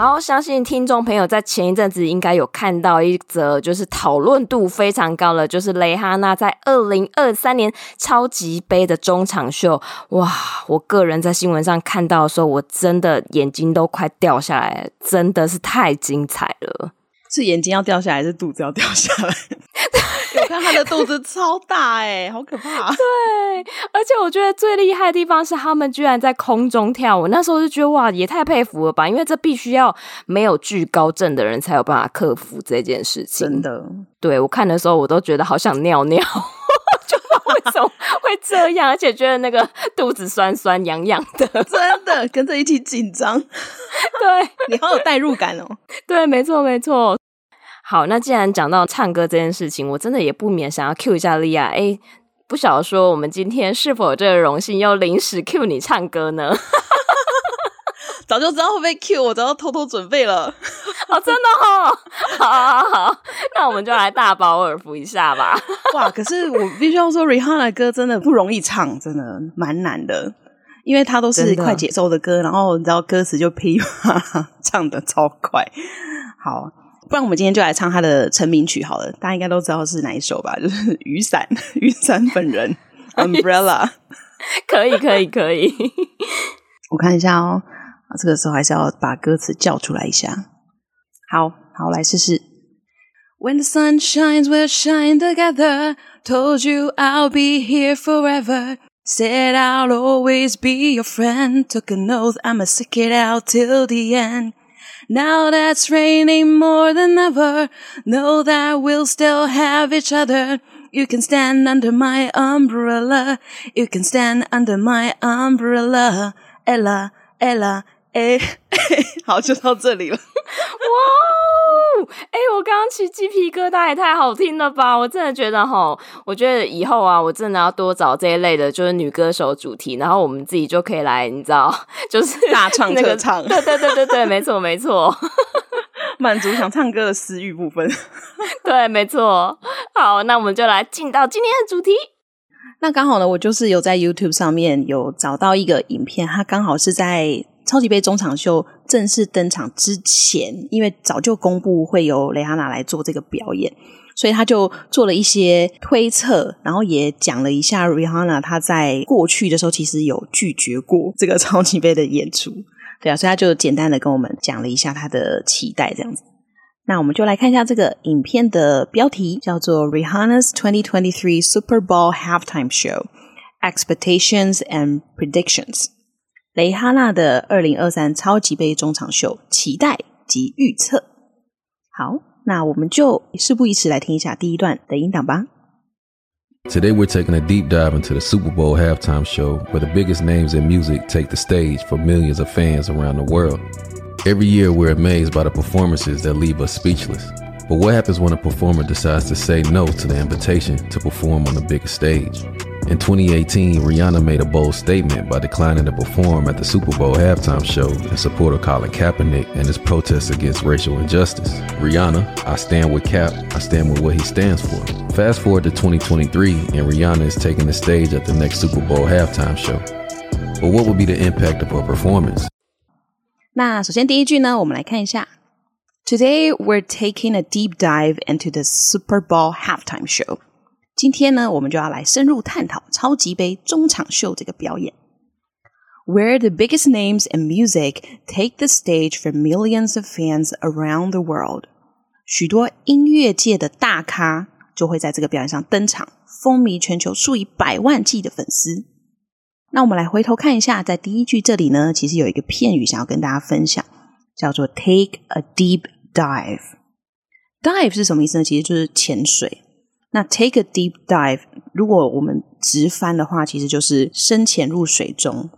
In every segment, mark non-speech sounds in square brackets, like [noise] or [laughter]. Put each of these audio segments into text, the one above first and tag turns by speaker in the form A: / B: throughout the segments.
A: 好，相信听众朋友在前一阵子应该有看到一则，就是讨论度非常高的，就是蕾哈娜在二零二三年超级杯的中场秀。哇，我个人在新闻上看到的时候，我真的眼睛都快掉下来，真的是太精彩了。
B: 是眼睛要掉下来，还是肚子要掉下来？[laughs] 我看他的肚子超大哎、欸，好可怕！[laughs]
A: 对，而且我觉得最厉害的地方是他们居然在空中跳舞。那时候就觉得哇，也太佩服了吧！因为这必须要没有惧高症的人才有办法克服这件事情。
B: 真的，
A: 对，我看的时候我都觉得好想尿尿，就为什么会这样？而且觉得那个肚子酸酸痒痒的，
B: 真的跟着一起紧张。
A: 对，
B: 你好有代入感哦。
A: 对，没错，没错。好，那既然讲到唱歌这件事情，我真的也不免想要 cue 一下莉亚。哎，不晓得说我们今天是否有这个荣幸，要临时 cue 你唱歌呢？
B: 早就知道会被 cue，我早就偷偷准备了。[laughs]
A: 哦，真的哦，[laughs] 好，好，好，那我们就来大饱耳福一下吧。[laughs]
B: 哇，可是我必须要说，Rihanna 的歌真的不容易唱，真的蛮难的，因为它都是快节奏的歌，的然后你知道歌词就噼啪唱的超快。好。不然我们今天就来唱他的成名曲好了，大家应该都知道是哪一首吧？就是雨伞，雨伞本人，Umbrella。
A: 可以，可以，可以。
B: 我看一下哦，啊，这个时候还是要把歌词叫出来一下。好好，来试试。When the sun shines, we'll shine together. Told you I'll be here forever. Said I'll always be your friend. Took an oath, I'ma stick it out till the end. Now that's raining more than ever. Know that we'll still have each other. You can stand under my umbrella. You can stand under my umbrella. Ella, Ella, eh. [laughs] 好，就到这里了。
A: 哇，哎，我刚刚起鸡皮疙瘩也太好听了吧！我真的觉得哈，我觉得以后啊，我真的要多找这一类的，就是女歌手主题，然后我们自己就可以来，你知道，[laughs] 就是
B: 大唱特唱。
A: 对对对对对，没错没错，[laughs]
B: 满足想唱歌的私欲部分。
A: 对，没错。好，那我们就来进到今天的主题。
B: 那刚好呢，我就是有在 YouTube 上面有找到一个影片，它刚好是在。超级杯中场秀正式登场之前，因为早就公布会由蕾哈娜来做这个表演，所以他就做了一些推测，然后也讲了一下 Rihanna 她在过去的时候其实有拒绝过这个 [laughs] 超级杯的演出，对啊，所以他就简单的跟我们讲了一下他的期待，这样子。那我们就来看一下这个影片的标题，叫做 Rihanna's 2023 Super Bowl Halftime Show: Expectations and Predictions。蕾哈娜的二零二三超级杯中场秀期待及预测。好，那我们就事不宜迟，来听一下第一段的音档吧。
C: Today we're taking a deep dive into the Super Bowl halftime show, where the biggest names in music take the stage for millions of fans around the world. Every year we're amazed by the performances that leave us speechless. But what happens when a performer decides to say no to the invitation to perform on the biggest stage? In 2018, Rihanna made a bold statement by declining to perform at the Super Bowl halftime show in support of Colin Kaepernick and his protests against racial injustice. Rihanna, I stand with Cap, I stand with what he stands for. Fast forward to 2023, and Rihanna is taking the stage at the next Super Bowl halftime show. But what would be the impact of her performance?
B: 那首先第一句呢，我们来看一下。Today we're taking a deep dive into the Super Bowl halftime show. 今天呢，我们就要来深入探讨超级杯中场秀这个表演，where the biggest names in music take the stage for millions of fans around the world。许多音乐界的大咖就会在这个表演上登场，风靡全球数以百万计的粉丝。那我们来回头看一下，在第一句这里呢，其实有一个片语想要跟大家分享，叫做 take a deep dive。dive 是什么意思呢？其实就是潜水。那 take a deep dive，如果我们直翻的话，其实就是深潜入水中。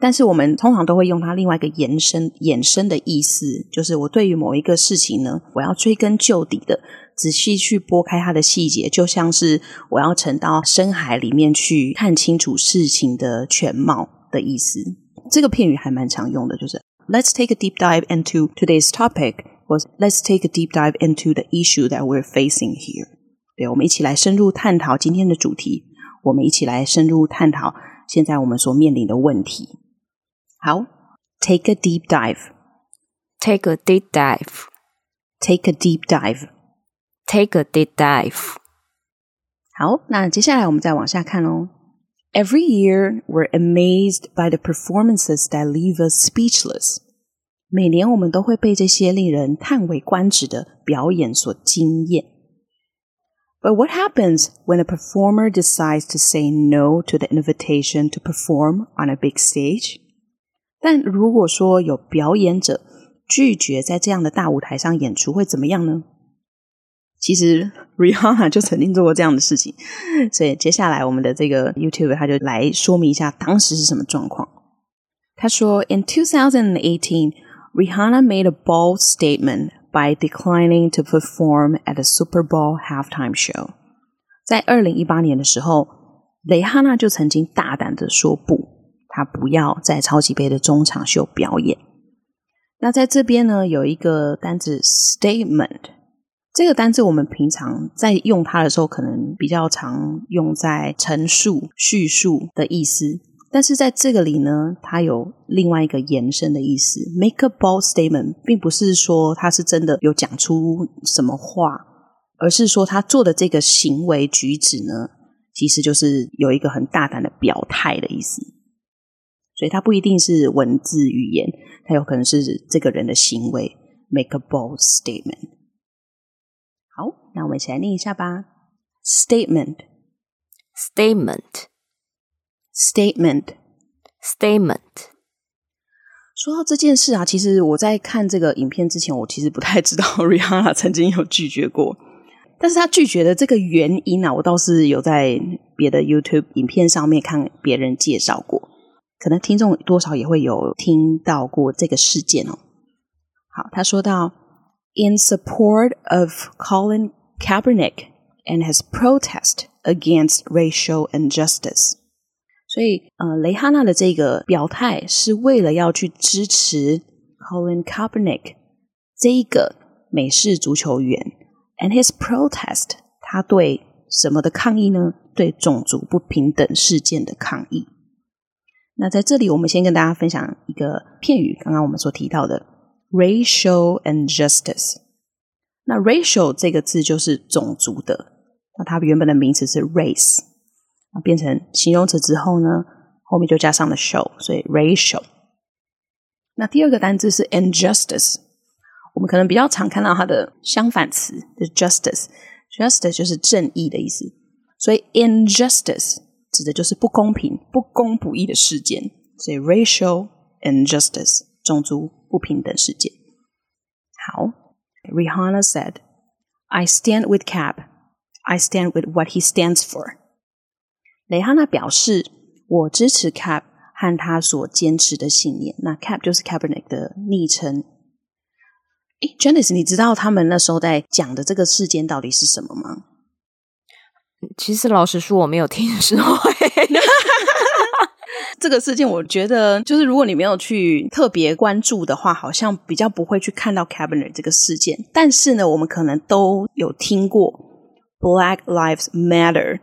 B: 但是我们通常都会用它另外一个延伸、衍生的意思，就是我对于某一个事情呢，我要追根究底的，仔细去拨开它的细节，就像是我要沉到深海里面去看清楚事情的全貌的意思。这个片语还蛮常用的，就是 Let's take a deep dive into today's topic，或 Let's take a deep dive into the issue that we're facing here。对，我们一起来深入探讨今天的主题，我们一起来深入探讨现在我们所面临的问题。好，take a deep dive，take
A: a deep dive，take
B: a deep dive，take
A: a deep dive。
B: 好，那接下来我们再往下看哦。Every year we're amazed by the performances that leave us speechless。每年我们都会被这些令人叹为观止的表演所惊艳。 But what happens when a performer decides to say no to the invitation to perform on a big stage? 但如果说有表演者拒绝在这样的大舞台上演出，会怎么样呢？其实 Rihanna 就曾经做过这样的事情，所以接下来我们的这个 YouTube 他就来说明一下当时是什么状况。他说：“In 2018, Rihanna made a bold statement by declining to perform at the Super Bowl halftime show。”在二零一八年的时候，蕾哈娜就曾经大胆的说不。她不要在超级杯的中场秀表演。那在这边呢，有一个单字 statement，这个单字我们平常在用它的时候，可能比较常用在陈述、叙述的意思。但是在这个里呢，它有另外一个延伸的意思。Make a bold statement，并不是说他是真的有讲出什么话，而是说他做的这个行为举止呢，其实就是有一个很大胆的表态的意思。所以它不一定是文字语言，它有可能是这个人的行为。Make a bold statement。好，那我们一起来念一下吧。
A: Statement，statement Statement，statement，statement。
B: 说到这件事啊，其实我在看这个影片之前，我其实不太知道 Rihanna [laughs] 曾经有拒绝过。但是他拒绝的这个原因啊，我倒是有在别的 YouTube 影片上面看别人介绍过。可能听众多少也会有听到过这个事件哦。好，他说到，In support of Colin Kaepernick and his protest against racial injustice， 所以呃，蕾哈娜的这个表态是为了要去支持 Colin Kaepernick 这一个美式足球员，and his protest，他对什么的抗议呢？对种族不平等事件的抗议。那在这里，我们先跟大家分享一个片语，刚刚我们所提到的 racial injustice。那 racial 这个字就是种族的，那它原本的名词是 race，变成形容词之后呢，后面就加上了 show，所以 racial。那第二个单字是 injustice，我们可能比较常看到它的相反词是 justice，justice 就是正义的意思，所以 injustice。指的就是不公平、不公不义的事件，所以 racial injustice 种族不平等事件。好，Rihanna said, "I stand with Cap. I stand with what he stands for." 蕾哈娜表示，我支持 Cap 和他所坚持的信念。那 Cap 就是 Cabinet 的昵称。诶，Janice，你知道他们那时候在讲的这个事件到底是什么吗？
A: 其实老实说，我没有听说。[laughs]
B: 这个事件，我觉得就是如果你没有去特别关注的话，好像比较不会去看到 Kaepernick 这个事件。但是呢，我们可能都有听过 Black Lives Matter，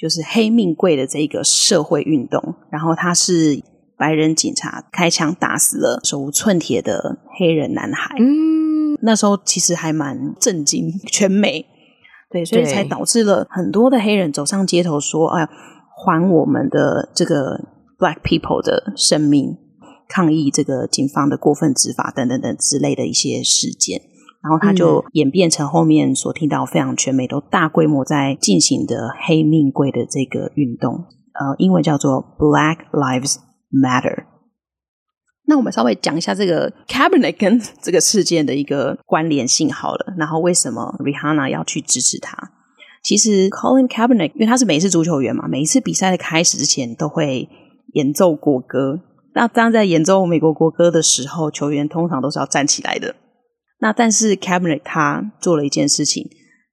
B: 就是黑命贵的这个社会运动。然后他是白人警察开枪打死了手无寸铁的黑人男孩。嗯，那时候其实还蛮震惊全美。对，所以才导致了很多的黑人走上街头说：“哎，还我们的这个 Black people 的生命，抗议这个警方的过分执法等等等之类的一些事件。”然后他就演变成后面所听到非常全美都大规模在进行的黑命贵的这个运动，呃，英文叫做 Black Lives Matter。那我们稍微讲一下这个 Cabernet 跟这个事件的一个关联性好了，然后为什么 Rihanna 要去支持他？其实 Colin Kaepernick 因为他是美式足球员嘛，每一次比赛的开始之前都会演奏国歌，那当在演奏美国国歌的时候，球员通常都是要站起来的。那但是 Kaepernick 他做了一件事情，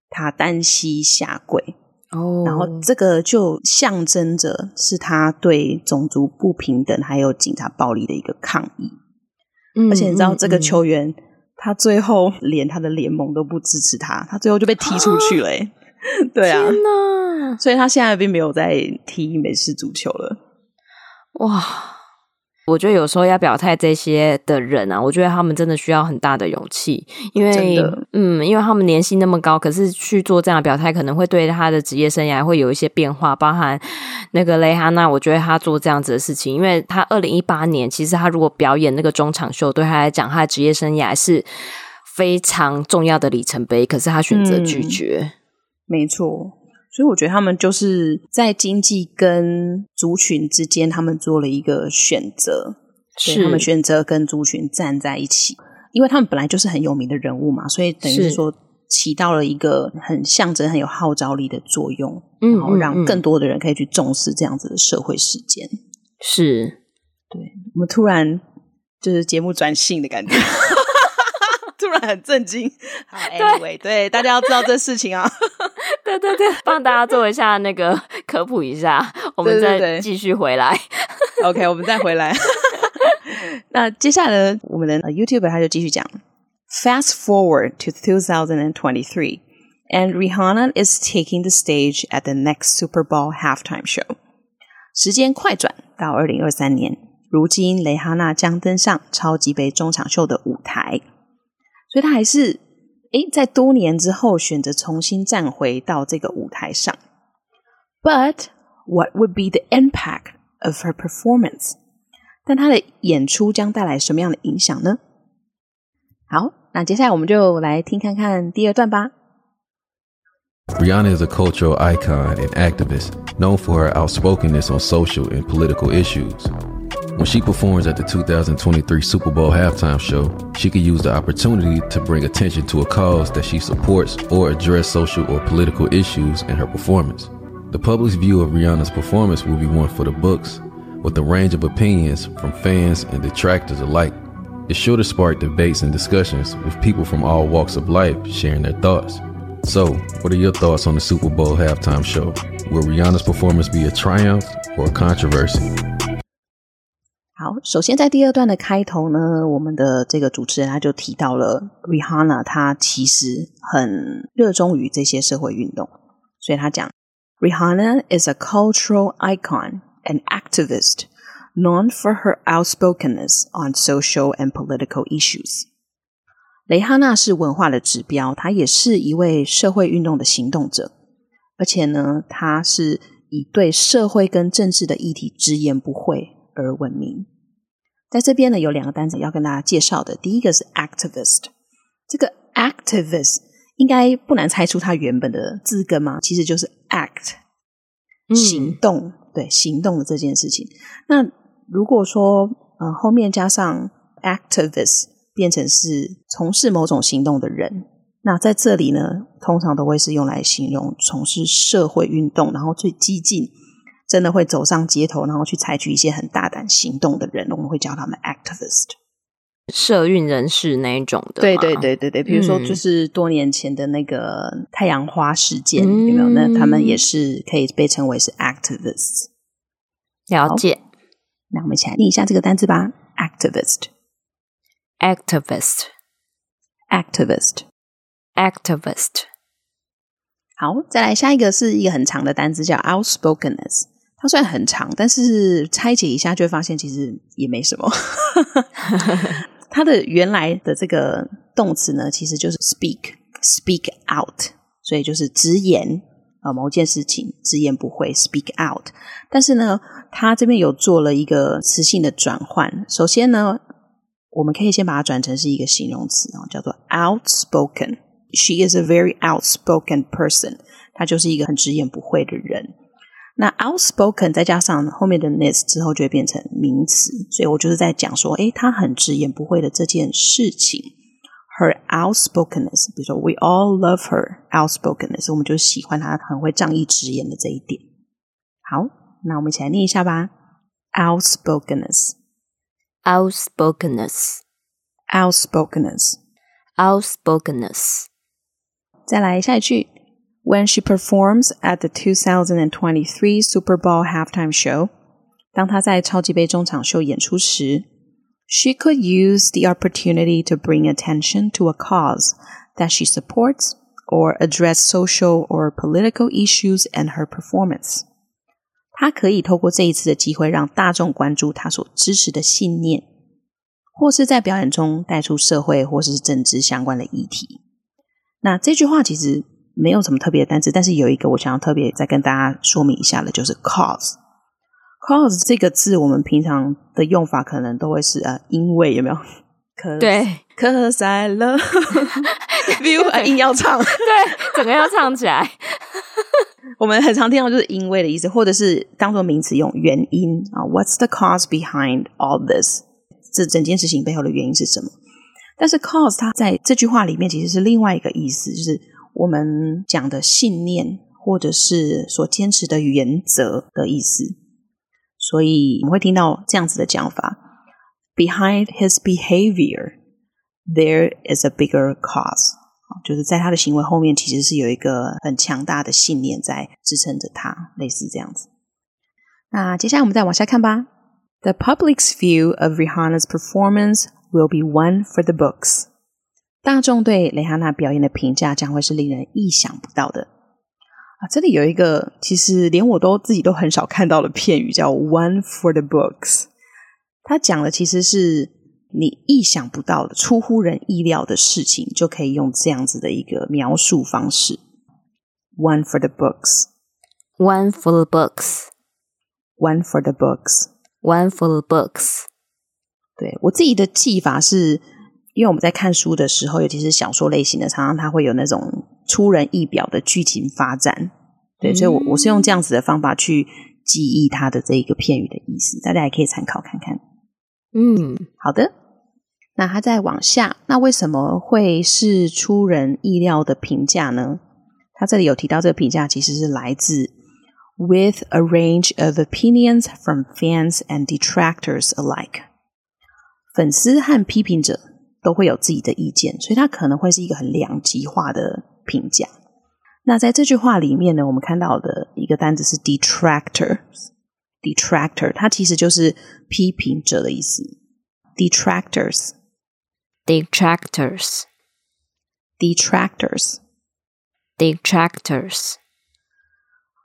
B: 他单膝下跪。哦，然后这个就象征着是他对种族不平等还有警察暴力的一个抗议。嗯，而且你知道这个球员，嗯嗯、他最后连他的联盟都不支持他，他最后就被踢出去了。啊 [laughs] 对啊！所以他现在并没有在踢美式足球了。
A: 哇！我觉得有时候要表态这些的人啊，我觉得他们真的需要很大的勇气，因为嗯，因为他们年薪那么高，可是去做这样的表态，可能会对他的职业生涯会有一些变化。包含那个蕾哈娜，我觉得他做这样子的事情，因为他二零一八年，其实他如果表演那个中场秀，对他来讲，他的职业生涯是非常重要的里程碑，可是他选择拒绝。
B: 嗯，没错。所以我觉得他们就是在经济跟族群之间，他们做了一个选择，是。他们选择跟族群站在一起，因为他们本来就是很有名的人物嘛，所以等于是说起到了一个很象征、很有号召力的作用，嗯，然后让更多的人可以去重视这样子的社会事件。
A: 是，
B: 对，我们突然就是节目转性的感觉。[laughs] 突然很震惊，[laughs] 好，Anyway，对，对，大家要知道这事情啊，[laughs]
A: 对对对，帮大家做一下那个科普一下，[laughs] 我们再继续回来
B: 对对对，OK，我们再回来。那接下来呢，我们的 YouTuber 他就继续讲，Fast forward to 2023, and Rihanna is taking the stage at the next Super Bowl halftime show。时间快转到二零二三年，如今蕾哈娜将登上超级杯中场秀的舞台。所以他还是诶，在多年之后选择重新站回到这个舞台上。But what would be the impact of her performance？但他的演出将带来什么样的影响呢？好，那接下来我们就来听看看第二段吧。
C: Rihanna is a cultural icon and activist known for her outspokenness on social and political issues. When she performs at the 2023 Super Bowl halftime show, she could use the opportunity to bring attention to a cause that she supports or address social or political issues in her performance. The public's view of Rihanna's performance will be one for the books, with a range of opinions from fans and detractors alike. It's sure to spark debates and discussions with people from all walks of life sharing their thoughts. So, what are your thoughts on the Super Bowl halftime show? Will Rihanna's performance be a triumph or a controversy?
B: 好，首先在第二段的开头呢，我们的这个主持人他就提到了 Rihanna，她其实很热衷于这些社会运动，所以他讲 Rihanna is a cultural icon and activist known for her outspokenness on social and political issues。蕾哈娜是文化的指标，她也是一位社会运动的行动者，而且呢，她是以对社会跟政治的议题直言不讳。而闻名，在这边呢，有两个单词要跟大家介绍的。第一个是 activist，这个 activist 应该不难猜出它原本的字根嘛，其实就是 act，行动，嗯、对，行动的这件事情。那如果说呃后面加上 activist，变成是从事某种行动的人，那在这里呢，通常都会是用来形容从事社会运动，然后最激进。真的会走上街头，然后去采取一些很大胆行动的人，我们会叫他们 activist，
A: 社运人士那一种的。
B: 对对对对对，比如说就是多年前的那个太阳花事件，嗯、有没有？那他们也是可以被称为是 activists。
A: 了解。
B: 那我们一起来念一下这个单词吧
A: ：activist，activist，activist。
B: 好，再来下一个是一个很长的单词，叫 outspokenness。它虽然很长，但是拆解一下就会发现其实也没什么。[laughs] 它的原来的这个动词呢，其实就是 speak，speak out，所以就是直言啊，某件事情直言不讳，speak out。但是呢，它这边有做了一个词性的转换。首先呢，我们可以先把它转成是一个形容词啊，叫做 outspoken。She is a very outspoken person。她就是一个很直言不讳的人。那 outspoken 再加上后面的 ness 之后就会变成名词，所以我就是在讲说，诶，他很直言不讳的这件事情。Her outspokenness，比如说 we all love her outspokenness，我们就喜欢她很会仗义直言的这一点。好，那我们一起来念一下吧。outspokenness，outspokenness，outspokenness
A: outspokenness，outspokenness，outspokenness。
B: 再来下一句 ，When she performs at the 2023 Super Bowl halftime show，当她在超级杯中场秀演出时，she could use the opportunity to bring attention to a cause that she supports or address social or political issues in her performance。她可以透过这一次的机会，让大众关注她所支持的信念，或是在表演中带出社会或是政治相关的议题。那这句话其实 没有什么特别的单词，但是有一个我想要特别再跟大家说明一下的，就是 cause。cause 这个字，我们平常的用法可能都会是呃，因为有没有？
A: 可对
B: ，cause I love you，硬要唱，
A: 对，整个要唱起来。[laughs]
B: 我们很常听到就是因为的意思，或者是当做名词用原因啊。What's the cause behind all this？这整件事情背后的原因是什么？但是 cause 它在这句话里面其实是另外一个意思，就是我们讲的信念或者是所坚持的原则的意思。所以我们会听到这样子的讲法：Behind his behavior, there is a bigger cause。就是在他的行为后面，其实是有一个很强大的信念在支撑着他，类似这样子。那接下来我们再往下看吧。The public's view of Rihanna's performance will be one for the books。大众对蕾哈娜表演的评价将会是令人意想不到的啊！这里有一个其实连我都自己都很少看到的片语，叫 “one for the books”。它讲的其实是。你意想不到的、出乎人意料的事情，就可以用这样子的一个描述方式。One for the books.
A: One for the books.
B: One for the books.
A: One for the books.
B: 对，我自己的记法是，因为我们在看书的时候，尤其是小说类型的，常常它会有那种出人意表的剧情发展。对，所以我我是用这样子的方法去记忆它的这一个片语的意思，大家也可以参考看看。
A: 嗯，
B: 好的。那它再往下，那为什么会是出人意料的评价呢？他这里有提到，这个评价其实是来自 with a range of opinions from fans and detractors alike。粉丝和批评者都会有自己的意见，所以它可能会是一个很两极化的评价。那在这句话里面呢，我们看到的一个单词是 detractor，detractor，它其实就是批评者的意思，detractors。
A: Detractors,
B: detractors,
A: detractors。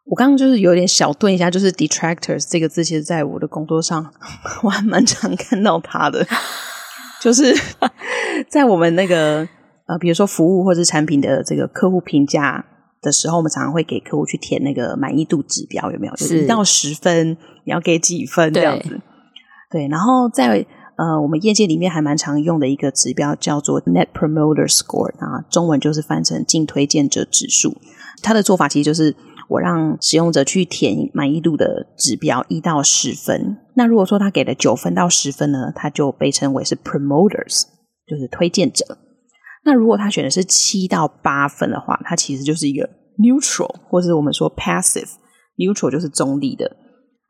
B: 我刚刚就是有点小顿一下，就是 detractors 这个字，其实在我的工作上 [laughs] 我还蛮常看到它的，就是 [laughs] 在我们那个呃，比如说服务或者产品的这个客户评价的时候，我们常常会给客户去填那个满意度指标，有没有？就是一到十分，你要给几分这样子？对，然后在。呃，我们业界里面还蛮常用的一个指标叫做 Net Promoter Score 啊，中文就是翻成净推荐者指数。它的做法其实就是我让使用者去填满意度的指标一到十分。那如果说他给了九分到十分呢，他就被称为是 Promoters，就是推荐者。那如果他选的是七到八分的话，他其实就是一个 Neutral，或者是我们说 Passive。Neutral 就是中立的。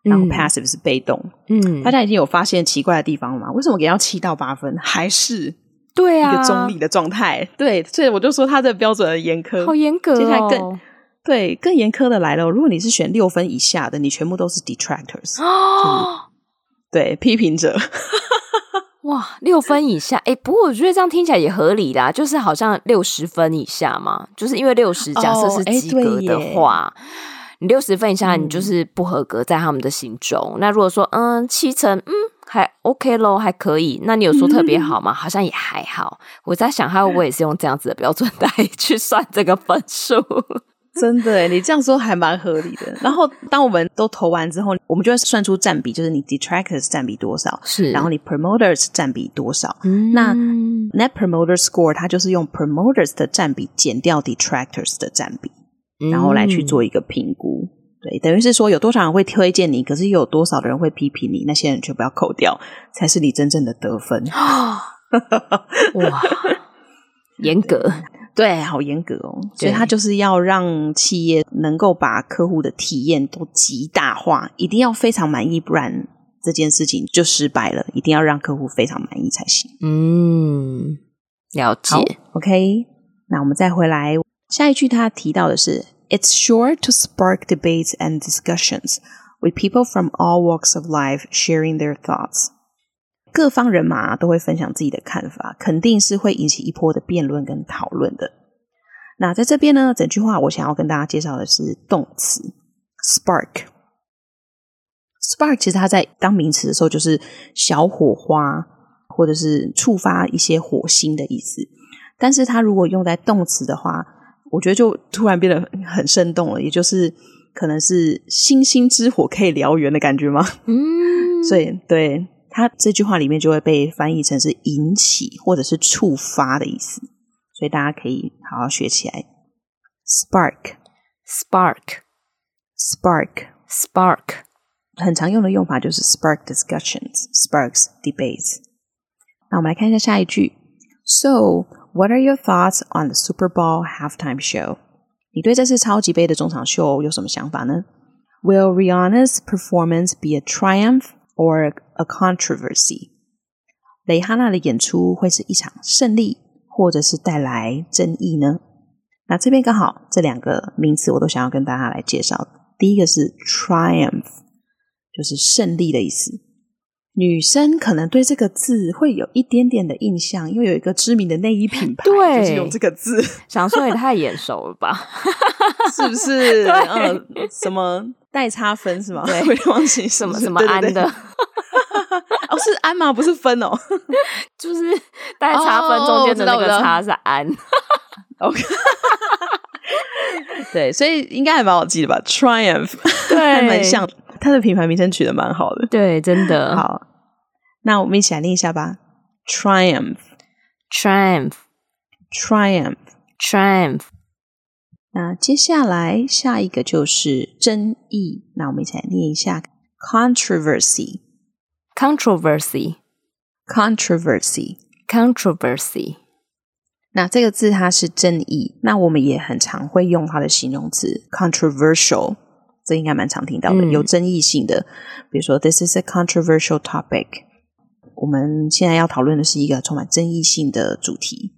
B: 然后 passive 是被动，嗯，大家已经有发现奇怪的地方了吗？为什么给到七到八分还是对啊一个中立的状态？[laughs] 对，所以我就说他的标准很严苛，
A: 好严格哦。
B: 接下来更对更严苛的来了，如果你是选六分以下的，你全部都是 detractors 哦，对，批评者。[laughs] [laughs]
A: 哇，六分以下，哎，不过我觉得这样听起来也合理啦，就是好像六十分以下嘛，就是因为六十假设是及格的话。哦你六十分以下，你就是不合格，在他们的心中。嗯、那如果说，嗯，七成，嗯，还 OK 咯，还可以。那你有说特别好吗？嗯、好像也还好。我在想，他会不会也是用这样子的标准来 [laughs] 去算这个分数？[laughs]
B: 真的，你这样说还蛮合理的。然后，当我们都投完之后，我们就会算出占比，就是你 detractors 占比多少，
A: 是，
B: 然后你 promoters 占比多少。嗯、那 net promoter score 它就是用 promoters 的占比减掉 detractors 的占比。然后来去做一个评估，嗯、对，等于是说有多少人会推荐你，可是有多少的人会批评你，那些人全部要扣掉，才是你真正的得分。
A: 哇，严格，[laughs]
B: 对，好严格哦。所以他就是要让企业能够把客户的体验都极大化，一定要非常满意，不然这件事情就失败了，一定要让客户非常满意才行。
A: 嗯，了解。
B: ，OK，那我们再回来下一句，他提到的是，It's sure to spark debates and discussions with people from all walks of life sharing their thoughts。各方人马都会分享自己的看法，肯定是会引起一波的辩论跟讨论的。那在这边呢，整句话我想要跟大家介绍的是动词 spark。spark 其实它在当名词的时候就是小火花，或者是触发一些火星的意思。但是它如果用在动词的话，我觉得就突然变得很生动了，也就是可能是星星之火可以燎原的感觉吗？嗯，所以对它这句话里面就会被翻译成是引起或者是触发的意思。所以大家可以好好学起来。
A: Spark，spark，spark，spark。
B: 很常用的用法就是 spark discussions, sparks debates。那我们来看一下下一句。So, what are your thoughts on the Super Bowl halftime show？你对这次超级杯的中场秀有什么想法呢？Will Rihanna's performance be a triumph or a controversy？蕾哈娜的演出会是一场胜利，或者是带来争议呢？那这边刚好这两个名词我都想要跟大家来介绍。第一个是 triumph。就是胜利的意思。女生可能对这个字会有一点点的印象，因为有一个知名的内衣品牌
A: 对
B: 就是用这个字。
A: 想说也太眼熟了吧？[laughs]
B: 是不是？[laughs] 嗯，什么代差分是吗？
A: 对，[laughs]
B: 忘记
A: 什么 [laughs] 什么安的。对对对
B: 哦，是安吗？不是分哦，[laughs]
A: 就是代差分中间的那个差是安。
B: OK，对，所以应该还蛮好记的吧？Triumph，
A: 对，
B: 还蛮像。它的品牌名称取得蛮好的，
A: 对，真的
B: 好。那我们一起来念一下吧
A: ：triumph，triumph，triumph，triumph。
B: 那接下来下一个就是争议，那我们一起来念一下
A: ：controversy，controversy，controversy，controversy。
B: 那这个字它是争议，那我们也很常会用它的形容词 controversial。这应该蛮常听到的，有争议性的，嗯、比如说，This is a controversial topic。我们现在要讨论的是一个充满争议性的主题。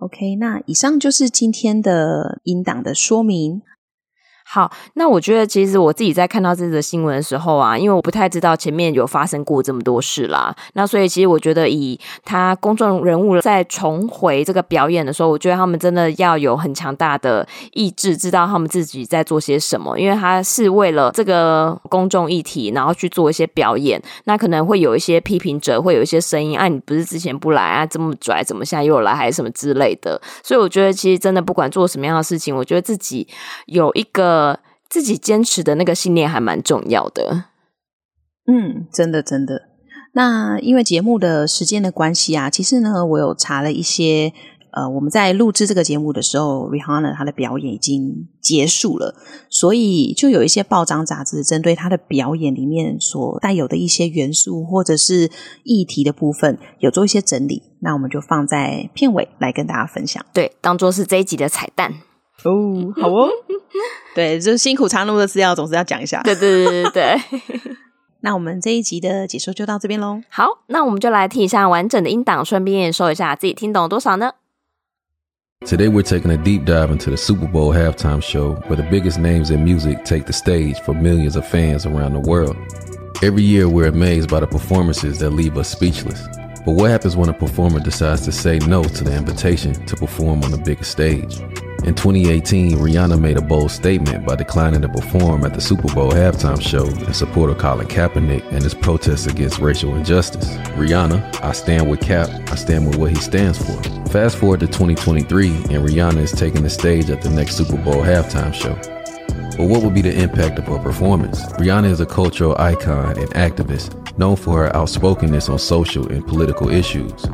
B: OK，那以上就是今天的音档的说明。
A: 好，那我觉得其实我自己在看到这则新闻的时候啊，因为我不太知道前面有发生过这么多事啦，那所以其实我觉得以他公众人物在重回这个表演的时候，我觉得他们真的要有很强大的意志，知道他们自己在做些什么，因为他是为了这个公众议题，然后去做一些表演，那可能会有一些批评者，会有一些声音，啊，你不是之前不来啊，这么拽，怎么现在又来，还是什么之类的，所以我觉得其实真的不管做什么样的事情，我觉得自己有一个。呃，自己坚持的那个信念还蛮重要的。
B: 嗯，真的真的。那因为节目的时间的关系啊，其实呢，我有查了一些。呃，我们在录制这个节目的时候，Rihanna 她的表演已经结束了，所以就有一些报章杂志针对她的表演里面所带有的一些元素或者是议题的部分，有做一些整理。那我们就放在片尾来跟大家分享，
A: 对，当做是这一集的彩蛋。
B: 哦，好哦，[laughs] 对，就是辛苦长录的资料，总是要讲一下。
A: 对对对对对。
B: 那我们这一集的解说就到这边喽。
A: 好，那我们就来听一下完整的音档，顺便也说一下自己听懂了多少呢？
C: Today [laughs] we're taking a deep dive into the Super Bowl halftime show, where the biggest names in music take the stage for millions of fans around the world. Every year we're amazed by the performances that leave us speechless. But what happens when a performer decides to say no to the invitation to perform on the biggest stage? In 2018, Rihanna made a bold statement by declining to perform at the Super Bowl halftime show in support of Colin Kaepernick and his protests against racial injustice. Rihanna, I stand with Cap, I stand with what he stands for. Fast forward to 2023, and Rihanna is taking the stage at the next Super Bowl halftime show. But what would be the impact of her performance? Rihanna is a cultural icon and activist, known for her outspokenness on social and political issues.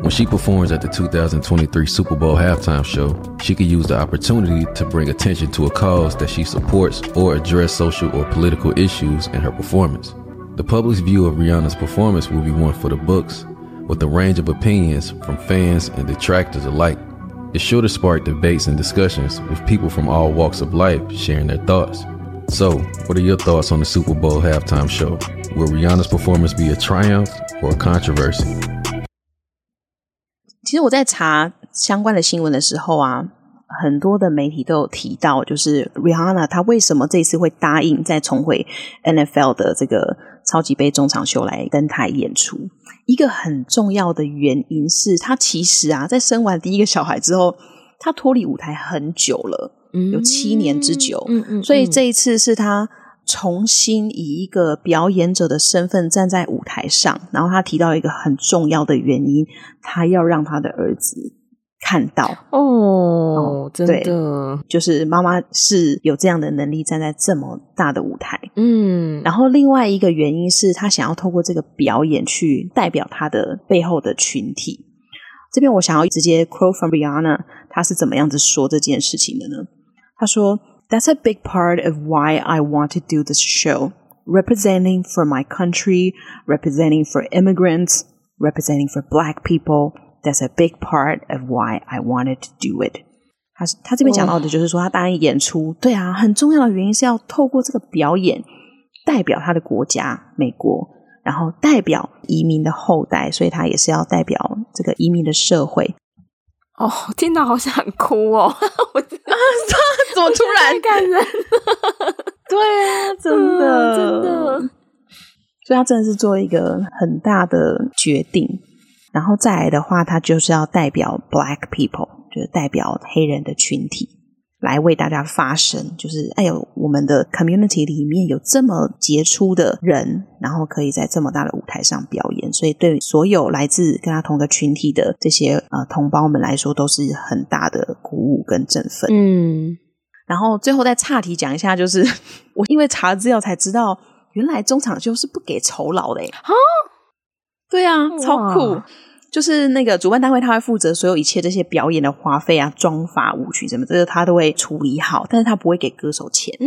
C: When she performs at the 2023 Super Bowl halftime show, she could use the opportunity to bring attention to a cause that she supports or address social or political issues in her performance. The public's view of Rihanna's performance will be one for the books, with a range of opinions from fans and detractors alike. It's sure to spark debates and discussions with people from all walks of life sharing their thoughts. So, what are your thoughts on the Super Bowl halftime show? Will Rihanna's performance be a triumph or a controversy?
B: 其实我在查相关的新闻的时候啊，很多的媒体都有提到，就是 Rihanna 她为什么这次会答应再重回 NFL 的这个超级杯中场秀来登台演出。一个很重要的原因是，她其实啊，在生完第一个小孩之后，她脱离舞台很久了，有七年之久。嗯嗯，所以这一次是她。重新以一个表演者的身份站在舞台上，然后他提到一个很重要的原因，他要让他的儿子看到
A: 哦，哦真的，
B: 就是妈妈是有这样的能力站在这么大的舞台，
A: 嗯，
B: 然后另外一个原因是他想要透过这个表演去代表他的背后的群体。这边我想要直接 quote from Rihanna，他是怎么样子说这件事情的呢？他说。That's a big part of why I want to do this show. Representing for my country, representing for immigrants, representing for black people. That's a big part of why I wanted to do it. 他他这边讲到的就是说，他答应演出，对啊，很重要的原因是要透过这个表演，代表他的国家美国，然后代表移民的后代，所以他也是要代表这个移民的社会。
A: 哦，听到好想哭哦！我啊， [laughs]
B: 怎么突然
A: 感人？[laughs]
B: 对啊，真的、嗯、真的，所以他真的是做一个很大的决定。然后再来的话，他就是要代表 Black people，就是代表黑人的群体。来为大家发声，就是哎呦，我们的 community 里面有这么杰出的人，然后可以在这么大的舞台上表演，所以对所有来自跟他同个群体的这些呃同胞们来说，都是很大的鼓舞跟振奋。
A: 嗯，
B: 然后最后再岔题讲一下，就是 [laughs] 我因为查资料才知道，原来中场秀是不给酬劳的
A: 哈，
B: 对啊，超酷。就是那个主办单位，他会负责所有一切这些表演的花费啊、妆发、舞曲什么，这个他都会处理好，但是他不会给歌手钱。
A: 嗯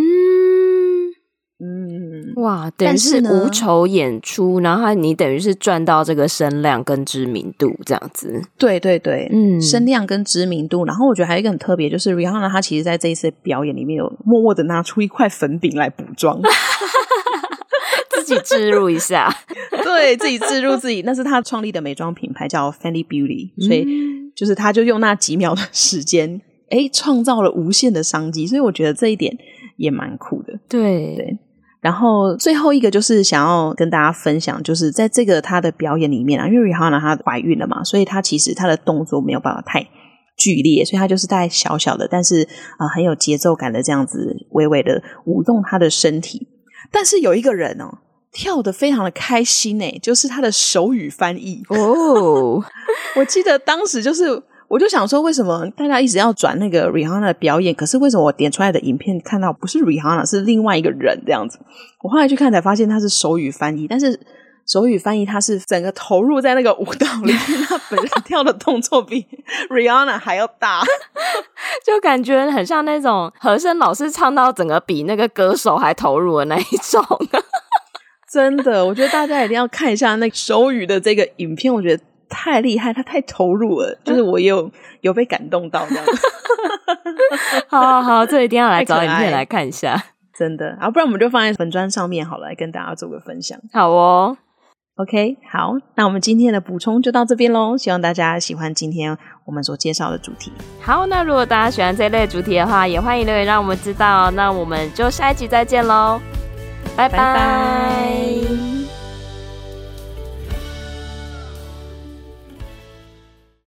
B: 嗯，
A: 哇，等于是无酬演出，然后你等于是赚到这个声量跟知名度这样子。
B: 对对对，
A: 嗯，
B: 声量跟知名度。然后我觉得还有一个很特别，就是 Rihanna 他其实在这一次表演里面有默默的拿出一块粉饼来补妆。[laughs]
A: 自己置入一下，[laughs]
B: 对自己置入自己，那是他创立的美妆品牌叫 Fenty Beauty，所以就是他就用那几秒的时间，哎，创造了无限的商机，所以我觉得这一点也蛮酷的。
A: 对
B: 对，然后最后一个就是想要跟大家分享，就是在这个她的表演里面啊，因为 Rihanna 她怀孕了嘛，所以她其实她的动作没有办法太剧烈，所以她就是在小小的，但是啊、呃、很有节奏感的这样子微微的舞动她的身体，但是有一个人哦。跳的非常的开心诶，就是他的手语翻译
A: 哦。[laughs]
B: 我记得当时就是，我就想说，为什么大家一直要转那个 Rihanna 的表演？可是为什么我点出来的影片看到不是 Rihanna，是另外一个人这样子？我后来去看才发现他是手语翻译，但是手语翻译他是整个投入在那个舞蹈里面，他本人 [laughs] 跳的动作比 Rihanna 还要大，[laughs]
A: 就感觉很像那种和声老师唱到整个比那个歌手还投入的那一种。[laughs]
B: 真的，我觉得大家一定要看一下那个手语的这个影片，我觉得太厉害，他太投入了，就是我也有有被感动到这样。[laughs]
A: 好好好，这一定要来找影片来看一下，
B: 真的。啊，不然我们就放在粉专上面好了，来跟大家做个分享。
A: 好哦
B: ，OK，好，那我们今天的补充就到这边喽，希望大家喜欢今天我们所介绍的主题。
A: 好，那如果大家喜欢这一类主题的话，也欢迎留言让我们知道。那我们就下一集再见喽。拜拜。